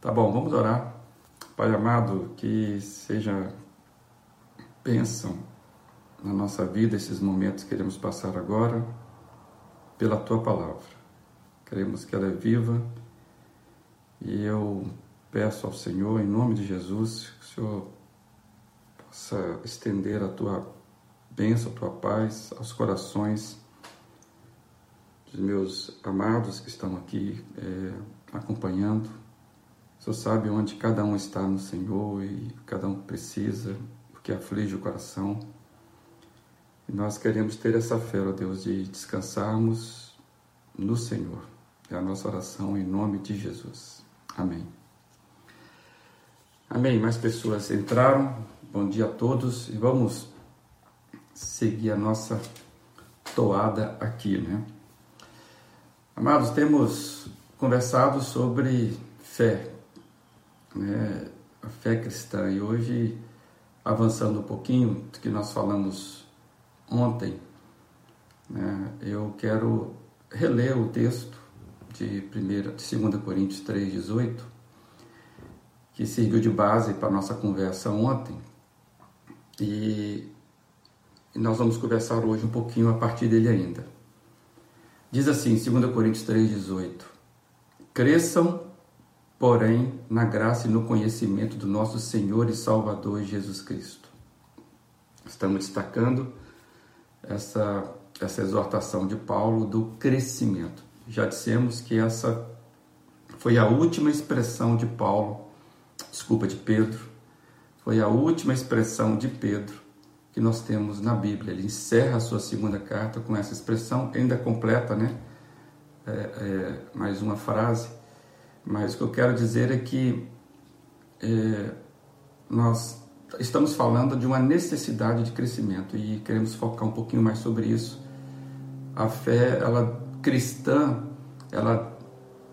Tá bom, vamos orar. Pai amado, que seja bênção na nossa vida esses momentos que queremos passar agora pela tua palavra. Queremos que ela é viva e eu peço ao Senhor, em nome de Jesus, que o Senhor possa estender a tua bênção, a tua paz aos corações dos meus amados que estão aqui é, acompanhando Senhor sabe onde cada um está no Senhor e cada um precisa, o que aflige o coração. E nós queremos ter essa fé, ó Deus, de descansarmos no Senhor. É a nossa oração em nome de Jesus. Amém. Amém. Mais pessoas entraram. Bom dia a todos e vamos seguir a nossa toada aqui, né? Amados, temos conversado sobre fé, né, a fé cristã. E hoje, avançando um pouquinho do que nós falamos ontem, né, eu quero reler o texto de, primeira, de 2 Coríntios 3,18, que serviu de base para a nossa conversa ontem. E, nós vamos conversar hoje um pouquinho a partir dele ainda. Diz assim, 2 Coríntios 3,18: Cresçam porém na graça e no conhecimento do nosso Senhor e Salvador Jesus Cristo. Estamos destacando essa, essa exortação de Paulo do crescimento. Já dissemos que essa foi a última expressão de Paulo, desculpa, de Pedro, foi a última expressão de Pedro que nós temos na Bíblia. Ele encerra a sua segunda carta com essa expressão, ainda completa, né? É, é, mais uma frase mas o que eu quero dizer é que é, nós estamos falando de uma necessidade de crescimento e queremos focar um pouquinho mais sobre isso. A fé, ela cristã, ela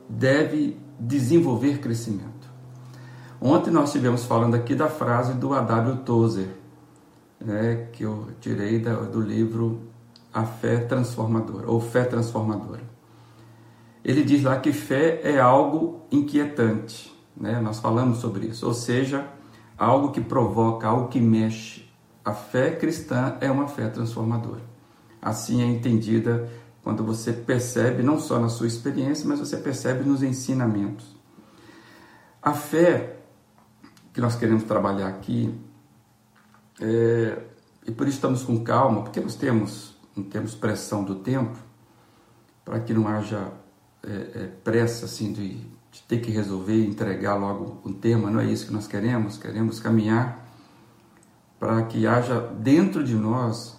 deve desenvolver crescimento. Ontem nós estivemos falando aqui da frase do A.W. Tozer, né, que eu tirei do livro A Fé Transformadora, ou Fé Transformadora ele diz lá que fé é algo inquietante, né? Nós falamos sobre isso, ou seja, algo que provoca, algo que mexe. A fé cristã é uma fé transformadora. Assim é entendida quando você percebe, não só na sua experiência, mas você percebe nos ensinamentos. A fé que nós queremos trabalhar aqui, é, e por isso estamos com calma, porque nós temos, não temos pressão do tempo, para que não haja é, é, pressa assim de, de, ter que resolver entregar logo um tema, não é isso que nós queremos, queremos caminhar para que haja dentro de nós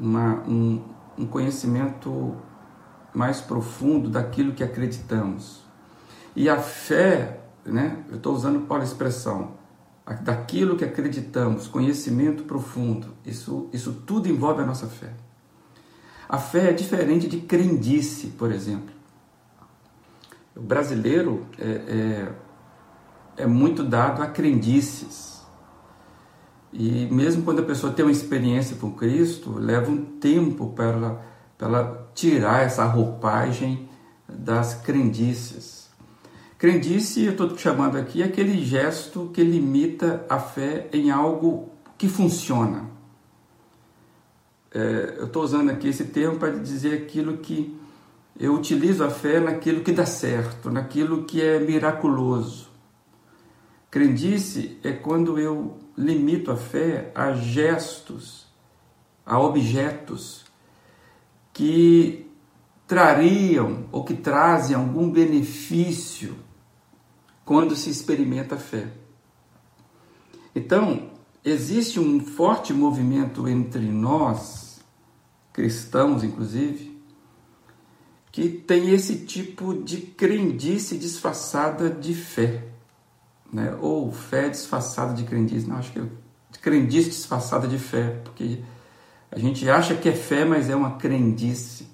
uma, um, um conhecimento mais profundo daquilo que acreditamos. E a fé, né, eu estou usando para a expressão, daquilo que acreditamos, conhecimento profundo, isso, isso tudo envolve a nossa fé. A fé é diferente de crendice, por exemplo. O brasileiro é, é, é muito dado a crendices. E mesmo quando a pessoa tem uma experiência com Cristo, leva um tempo para ela, para ela tirar essa roupagem das crendices. Crendice, eu estou chamando aqui, é aquele gesto que limita a fé em algo que funciona. É, eu estou usando aqui esse termo para dizer aquilo que eu utilizo a fé naquilo que dá certo, naquilo que é miraculoso. Crendice é quando eu limito a fé a gestos, a objetos que trariam ou que trazem algum benefício quando se experimenta a fé. Então, existe um forte movimento entre nós, cristãos inclusive, que tem esse tipo de crendice disfarçada de fé, né? ou fé disfarçada de crendice, não, acho que é crendice disfarçada de fé, porque a gente acha que é fé, mas é uma crendice.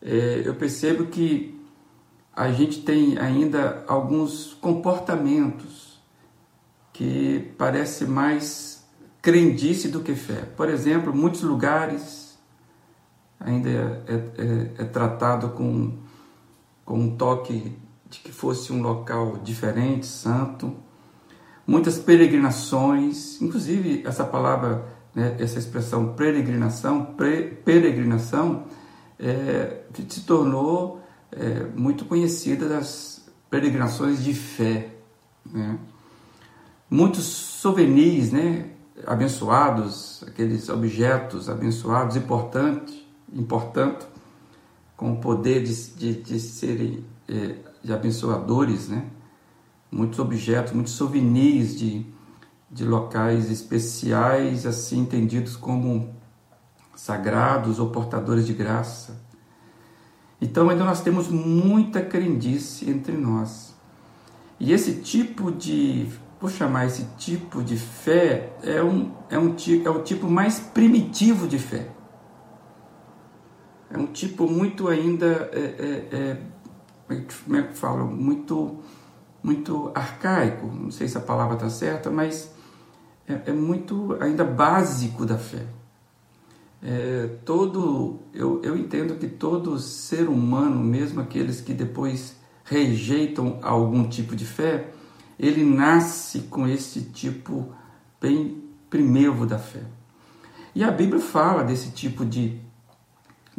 É, eu percebo que a gente tem ainda alguns comportamentos que parece mais crendice do que fé. Por exemplo, muitos lugares ainda é, é, é, é tratado com, com um toque de que fosse um local diferente, santo, muitas peregrinações, inclusive essa palavra, né, essa expressão peregrinação, pre, peregrinação, é, se tornou é, muito conhecida das peregrinações de fé. Né? Muitos souvenirs né, abençoados, aqueles objetos abençoados, importantes, importante, com o poder de, de, de serem é, de abençoadores, né? muitos objetos, muitos souvenirs de, de locais especiais, assim entendidos como sagrados ou portadores de graça. Então ainda nós temos muita crendice entre nós. E esse tipo de, vou chamar esse tipo de fé, é um, é um, é o tipo mais primitivo de fé. É um tipo muito ainda, é, é, é, como é que falo, muito, muito arcaico, não sei se a palavra está certa, mas é, é muito ainda básico da fé. É, todo eu, eu entendo que todo ser humano, mesmo aqueles que depois rejeitam algum tipo de fé, ele nasce com esse tipo bem primeiro da fé. E a Bíblia fala desse tipo de,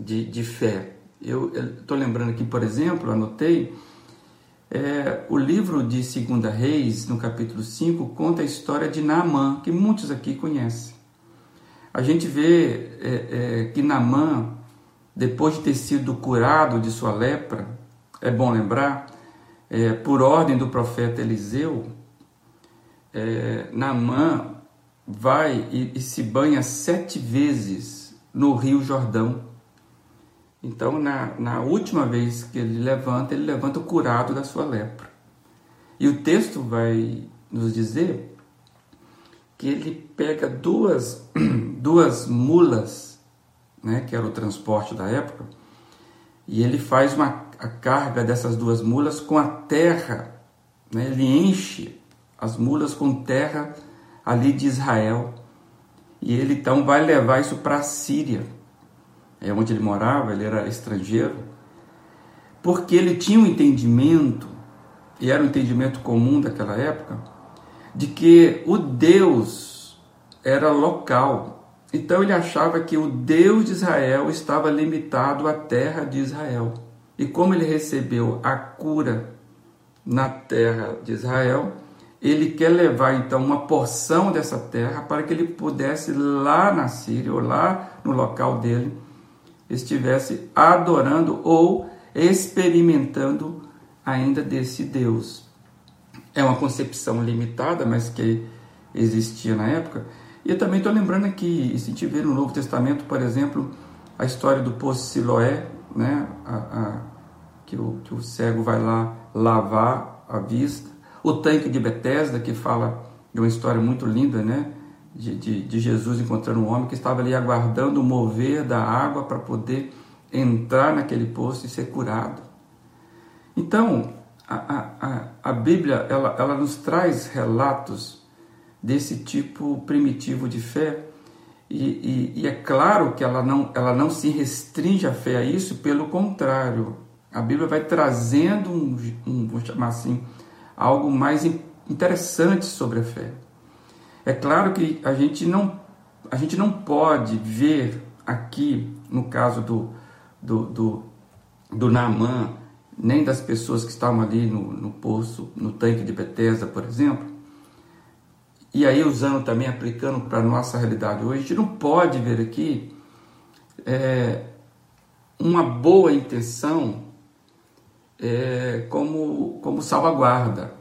de, de fé. Eu estou lembrando aqui, por exemplo, anotei, é, o livro de 2 Reis, no capítulo 5, conta a história de Naamã, que muitos aqui conhecem. A gente vê é, é, que Namã, depois de ter sido curado de sua lepra, é bom lembrar, é, por ordem do profeta Eliseu, é, Namã vai e, e se banha sete vezes no Rio Jordão. Então, na, na última vez que ele levanta, ele levanta curado da sua lepra. E o texto vai nos dizer que ele pega duas, duas mulas, né, que era o transporte da época, e ele faz uma, a carga dessas duas mulas com a terra, né, ele enche as mulas com terra ali de Israel, e ele então vai levar isso para a Síria, é onde ele morava, ele era estrangeiro, porque ele tinha um entendimento, e era um entendimento comum daquela época, de que o Deus era local. Então ele achava que o Deus de Israel estava limitado à terra de Israel. E como ele recebeu a cura na terra de Israel, ele quer levar então uma porção dessa terra para que ele pudesse lá na Síria ou lá no local dele estivesse adorando ou experimentando ainda desse Deus é uma concepção limitada, mas que existia na época. E eu também estou lembrando aqui, se tiver no Novo Testamento, por exemplo, a história do poço Siloé, né? A, a, que, o, que o cego vai lá lavar a vista. O tanque de Betesda, que fala de uma história muito linda, né? De, de, de Jesus encontrando um homem que estava ali aguardando o mover da água para poder entrar naquele poço e ser curado. Então, a, a, a Bíblia ela, ela nos traz relatos desse tipo primitivo de fé e, e, e, é claro que ela não, ela não se restringe a fé a isso, pelo contrário, a Bíblia vai trazendo um, um vou chamar assim, algo mais interessante sobre a fé. É claro que a gente não, a gente não pode ver aqui, no caso do, do, do, do nem das pessoas que estavam ali no, no poço, no tanque de Bethesda, por exemplo. E aí, usando também, aplicando para a nossa realidade hoje, a gente não pode ver aqui é, uma boa intenção é, como, como salvaguarda.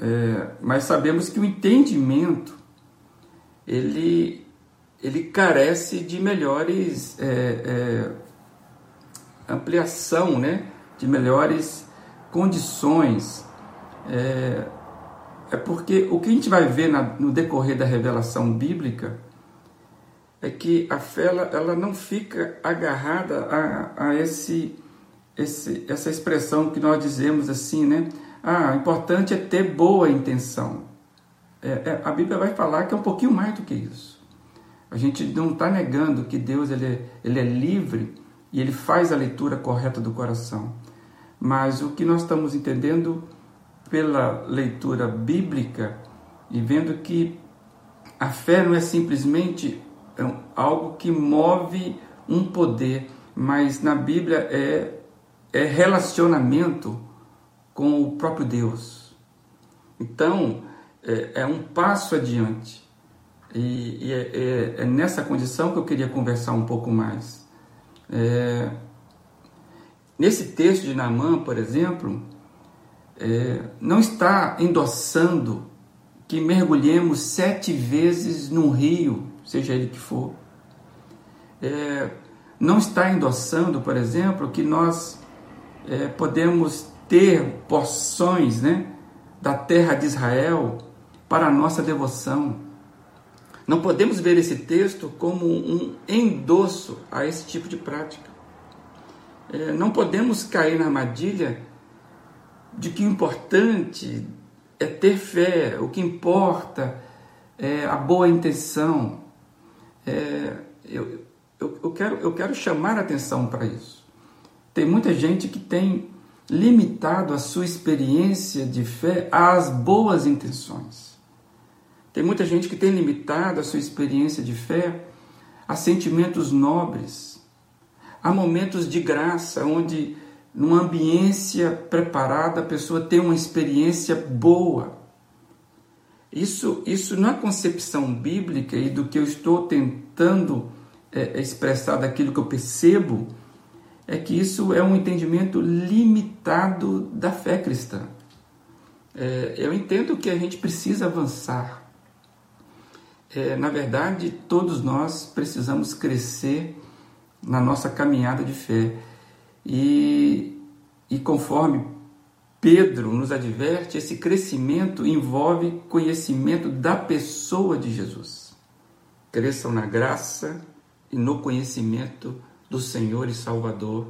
É, mas sabemos que o entendimento ele, ele carece de melhores é, é, ampliação, né? de melhores condições. É, é porque o que a gente vai ver na, no decorrer da revelação bíblica é que a fé ela, ela não fica agarrada a, a esse, esse, essa expressão que nós dizemos assim, né? Ah, o importante é ter boa intenção. É, é, a Bíblia vai falar que é um pouquinho mais do que isso. A gente não está negando que Deus ele é, ele é livre e ele faz a leitura correta do coração. mas o que nós estamos entendendo pela leitura bíblica e vendo que a fé não é simplesmente algo que move um poder, mas na Bíblia é, é relacionamento com o próprio Deus. Então, é, é um passo adiante. E, e é, é, é, nessa condição que eu queria conversar um pouco mais. É, nesse texto de Naamã, por exemplo, é, não está endossando que mergulhemos sete vezes num rio, seja ele que for. É, não está endossando, por exemplo, que nós é, podemos ter porções né, da terra de Israel para a nossa devoção. Não podemos ver esse texto como um endosso a esse tipo de prática. É, não podemos cair na armadilha de que o importante é ter fé, o que importa é a boa intenção. É, eu, eu, eu, quero, eu quero chamar a atenção para isso. Tem muita gente que tem limitado a sua experiência de fé às boas intenções. Tem muita gente que tem limitado a sua experiência de fé a sentimentos nobres, a momentos de graça, onde numa ambiência preparada, a pessoa tem uma experiência boa. Isso, isso na concepção bíblica e do que eu estou tentando é, é, expressar daquilo que eu percebo, é que isso é um entendimento limitado da fé cristã. É, eu entendo que a gente precisa avançar. É, na verdade, todos nós precisamos crescer na nossa caminhada de fé. E, e conforme Pedro nos adverte, esse crescimento envolve conhecimento da pessoa de Jesus. Cresçam na graça e no conhecimento do Senhor e Salvador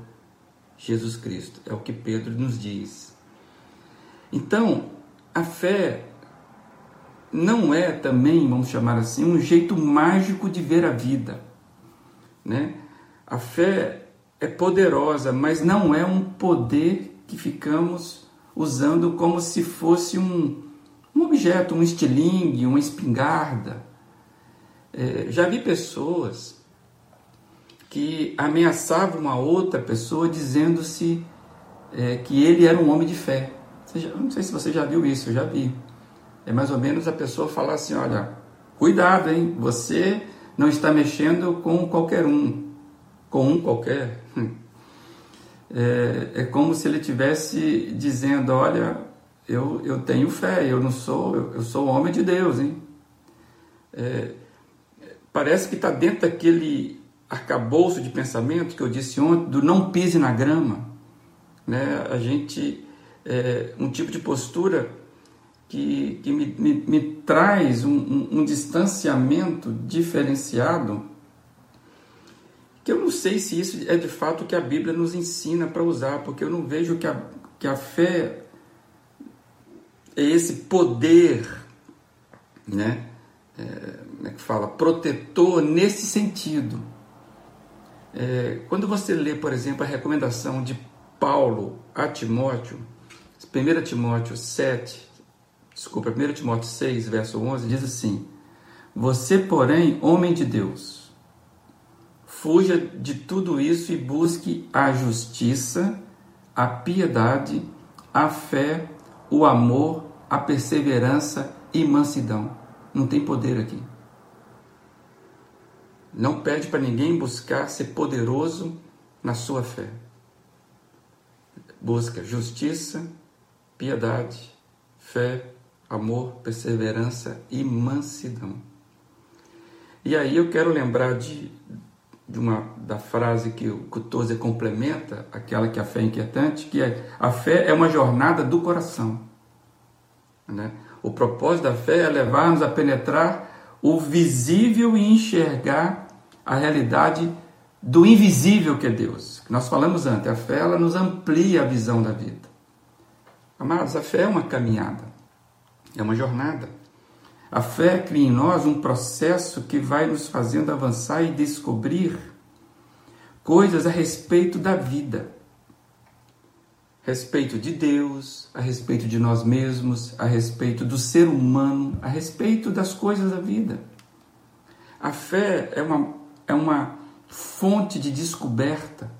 Jesus Cristo. É o que Pedro nos diz. Então, a fé não é também, vamos chamar assim, um jeito mágico de ver a vida. Né? A fé é poderosa, mas não é um poder que ficamos usando como se fosse um, um objeto, um estilingue, uma espingarda. É, já vi pessoas que ameaçavam a outra pessoa dizendo-se é, que ele era um homem de fé. Já, não sei se você já viu isso, eu já vi. É mais ou menos a pessoa falar assim: olha, cuidado, hein? Você não está mexendo com qualquer um com um qualquer. É, é como se ele tivesse dizendo: Olha, eu, eu tenho fé, eu não sou, eu, eu sou homem de Deus, hein? É, parece que está dentro daquele arcabouço de pensamento que eu disse ontem, do não pise na grama. Né? A gente, é, um tipo de postura que, que me, me, me traz um, um, um distanciamento diferenciado que eu não sei se isso é de fato o que a Bíblia nos ensina para usar, porque eu não vejo que a, que a fé é esse poder, né? É, como é que fala? Protetor nesse sentido. É, quando você lê, por exemplo, a recomendação de Paulo a Timóteo, 1 Timóteo 7, desculpa, 1 Timóteo 6, verso 11, diz assim: Você, porém, homem de Deus, Fuja de tudo isso e busque a justiça, a piedade, a fé, o amor, a perseverança e mansidão. Não tem poder aqui. Não pede para ninguém buscar ser poderoso na sua fé. Busca justiça, piedade, fé, amor, perseverança e mansidão. E aí eu quero lembrar de de uma da frase que o Tozer complementa, aquela que a fé é inquietante, que é a fé é uma jornada do coração. Né? O propósito da fé é levar-nos a penetrar o visível e enxergar a realidade do invisível que é Deus. Nós falamos antes, a fé ela nos amplia a visão da vida. Amados, a fé é uma caminhada, é uma jornada. A fé cria em nós um processo que vai nos fazendo avançar e descobrir coisas a respeito da vida. respeito de Deus, a respeito de nós mesmos, a respeito do ser humano, a respeito das coisas da vida. A fé é uma, é uma fonte de descoberta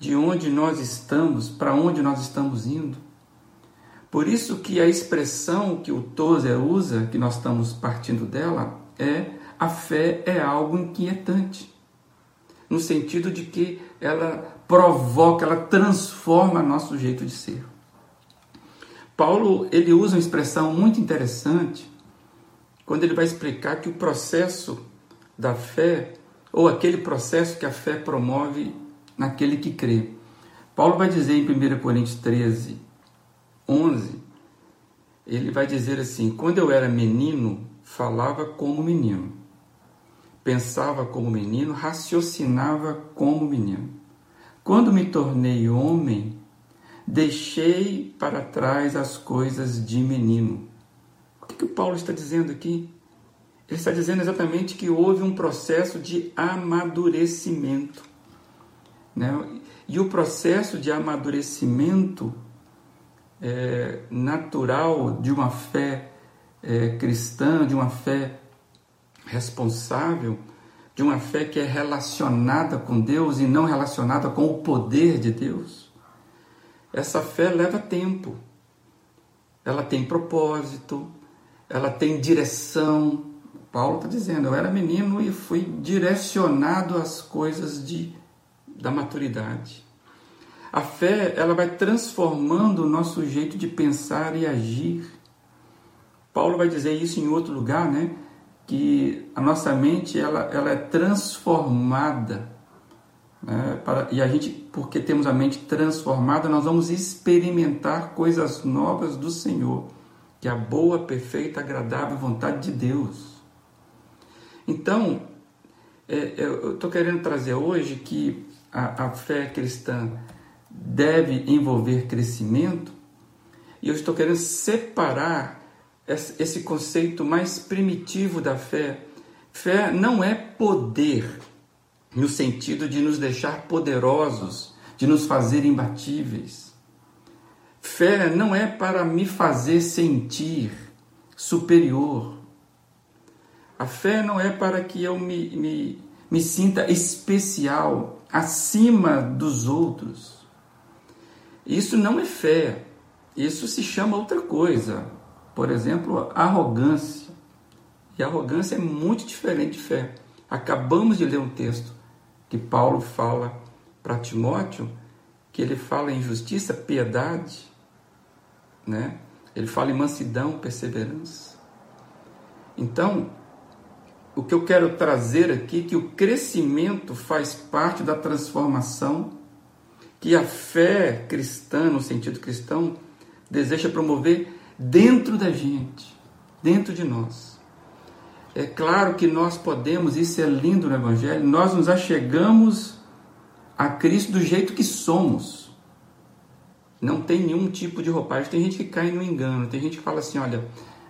de onde nós estamos, para onde nós estamos indo. Por isso que a expressão que o Tozer usa, que nós estamos partindo dela, é a fé é algo inquietante. No sentido de que ela provoca, ela transforma nosso jeito de ser. Paulo, ele usa uma expressão muito interessante quando ele vai explicar que o processo da fé, ou aquele processo que a fé promove naquele que crê. Paulo vai dizer em 1 Coríntios 13, 11, ele vai dizer assim: Quando eu era menino, falava como menino, pensava como menino, raciocinava como menino. Quando me tornei homem, deixei para trás as coisas de menino. O que, que o Paulo está dizendo aqui? Ele está dizendo exatamente que houve um processo de amadurecimento. Né? E o processo de amadurecimento é, natural de uma fé é, cristã, de uma fé responsável, de uma fé que é relacionada com Deus e não relacionada com o poder de Deus, essa fé leva tempo. Ela tem propósito, ela tem direção. Paulo está dizendo: eu era menino e fui direcionado às coisas de da maturidade. A fé, ela vai transformando o nosso jeito de pensar e agir. Paulo vai dizer isso em outro lugar, né? Que a nossa mente, ela, ela é transformada. Né? Para, e a gente, porque temos a mente transformada, nós vamos experimentar coisas novas do Senhor, que é a boa, perfeita, agradável vontade de Deus. Então, é, eu estou querendo trazer hoje que a, a fé cristã deve envolver crescimento, e eu estou querendo separar esse conceito mais primitivo da fé. Fé não é poder no sentido de nos deixar poderosos, de nos fazer imbatíveis. Fé não é para me fazer sentir superior. A fé não é para que eu me, me, me sinta especial acima dos outros. Isso não é fé, isso se chama outra coisa. Por exemplo, arrogância. E arrogância é muito diferente de fé. Acabamos de ler um texto que Paulo fala para Timóteo, que ele fala em justiça, piedade, né? Ele fala em mansidão, perseverança. Então, o que eu quero trazer aqui é que o crescimento faz parte da transformação que a fé cristã, no sentido cristão, deseja promover dentro da gente, dentro de nós. É claro que nós podemos, isso é lindo no Evangelho, nós nos achegamos a Cristo do jeito que somos. Não tem nenhum tipo de roupagem. Tem gente que cai no engano, tem gente que fala assim: olha,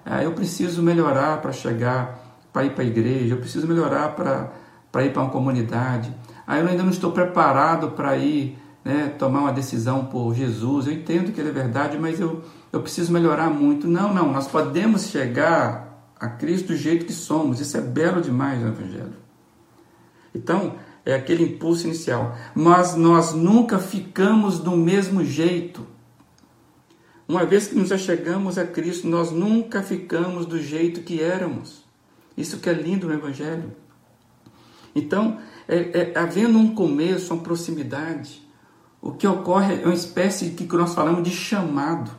ah, eu preciso melhorar para chegar para ir para a igreja, eu preciso melhorar para ir para uma comunidade. Aí eu ainda não estou preparado para ir né, tomar uma decisão por Jesus. Eu entendo que ele é verdade, mas eu, eu preciso melhorar muito. Não, não, nós podemos chegar a Cristo do jeito que somos. Isso é belo demais no Evangelho. Então, é aquele impulso inicial. Mas nós nunca ficamos do mesmo jeito. Uma vez que nos achegamos a Cristo, nós nunca ficamos do jeito que éramos. Isso que é lindo no Evangelho. Então, é, é, havendo um começo, uma proximidade, o que ocorre é uma espécie que nós falamos de chamado.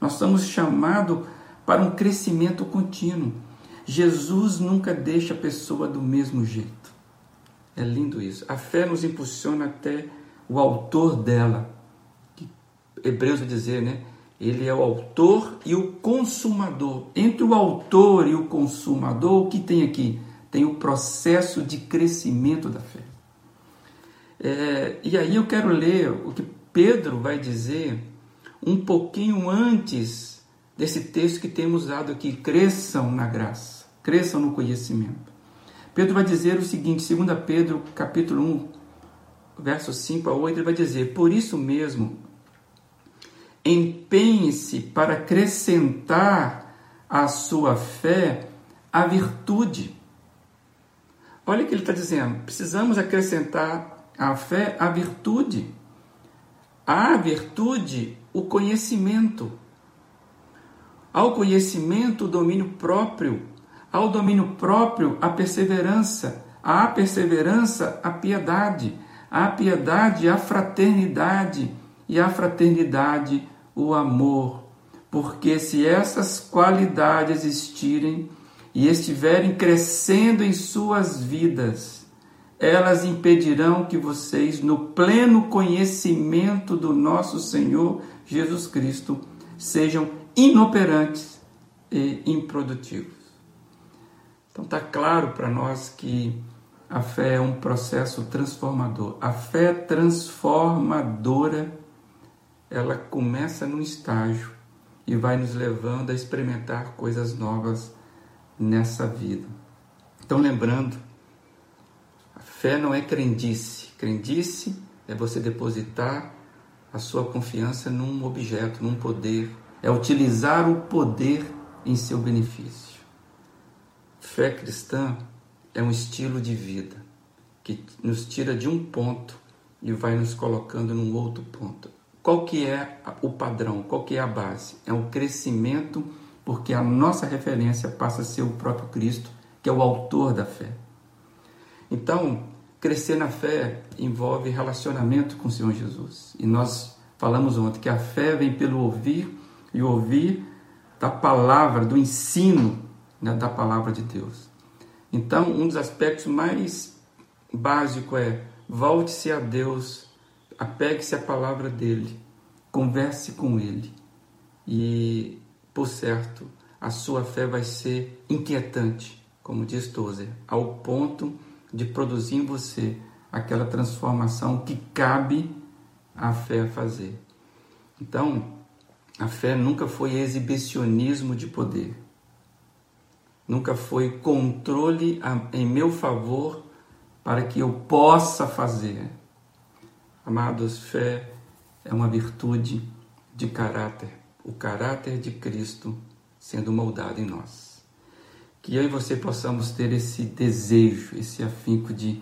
Nós somos chamados para um crescimento contínuo. Jesus nunca deixa a pessoa do mesmo jeito. É lindo isso. A fé nos impulsiona até o autor dela. Que Hebreus vai dizer, né? Ele é o autor e o consumador. Entre o autor e o consumador, o que tem aqui? Tem o processo de crescimento da fé. É, e aí eu quero ler o que Pedro vai dizer um pouquinho antes desse texto que temos usado aqui: cresçam na graça, cresçam no conhecimento. Pedro vai dizer o seguinte, 2 Pedro capítulo 1, versos 5 a 8, ele vai dizer: Por isso mesmo, empenhe-se para acrescentar à sua fé a virtude. Olha o que ele está dizendo: precisamos acrescentar à fé a virtude. À virtude, o conhecimento. Ao conhecimento, o domínio próprio. Ao domínio próprio, a perseverança. À perseverança, a piedade. À piedade, a fraternidade. E à fraternidade, o amor. Porque se essas qualidades existirem e estiverem crescendo em suas vidas, elas impedirão que vocês, no pleno conhecimento do nosso Senhor Jesus Cristo, sejam inoperantes e improdutivos. Então está claro para nós que a fé é um processo transformador. A fé transformadora, ela começa num estágio e vai nos levando a experimentar coisas novas nessa vida. Então lembrando Fé não é crendice. Crendice é você depositar a sua confiança num objeto, num poder. É utilizar o poder em seu benefício. Fé cristã é um estilo de vida que nos tira de um ponto e vai nos colocando num outro ponto. Qual que é o padrão? Qual que é a base? É um crescimento porque a nossa referência passa a ser o próprio Cristo, que é o autor da fé. Então, Crescer na fé envolve relacionamento com o Senhor Jesus. E nós falamos ontem que a fé vem pelo ouvir e ouvir da palavra, do ensino né, da palavra de Deus. Então, um dos aspectos mais básicos é volte-se a Deus, apegue-se à palavra dele, converse com ele. E, por certo, a sua fé vai ser inquietante, como diz Tozer, ao ponto de produzir em você aquela transformação que cabe à fé fazer. Então, a fé nunca foi exibicionismo de poder. Nunca foi controle em meu favor para que eu possa fazer. Amados, fé é uma virtude de caráter, o caráter de Cristo sendo moldado em nós que eu e você possamos ter esse desejo, esse afinco de,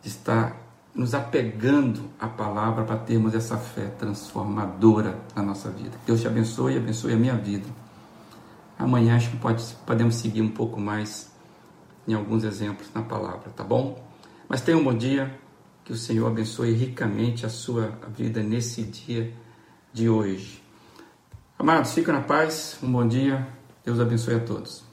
de estar nos apegando à palavra para termos essa fé transformadora na nossa vida. Deus te abençoe e abençoe a minha vida. Amanhã acho que pode, podemos seguir um pouco mais em alguns exemplos na palavra, tá bom? Mas tenha um bom dia, que o Senhor abençoe ricamente a sua vida nesse dia de hoje. Amados, fica na paz, um bom dia, Deus abençoe a todos.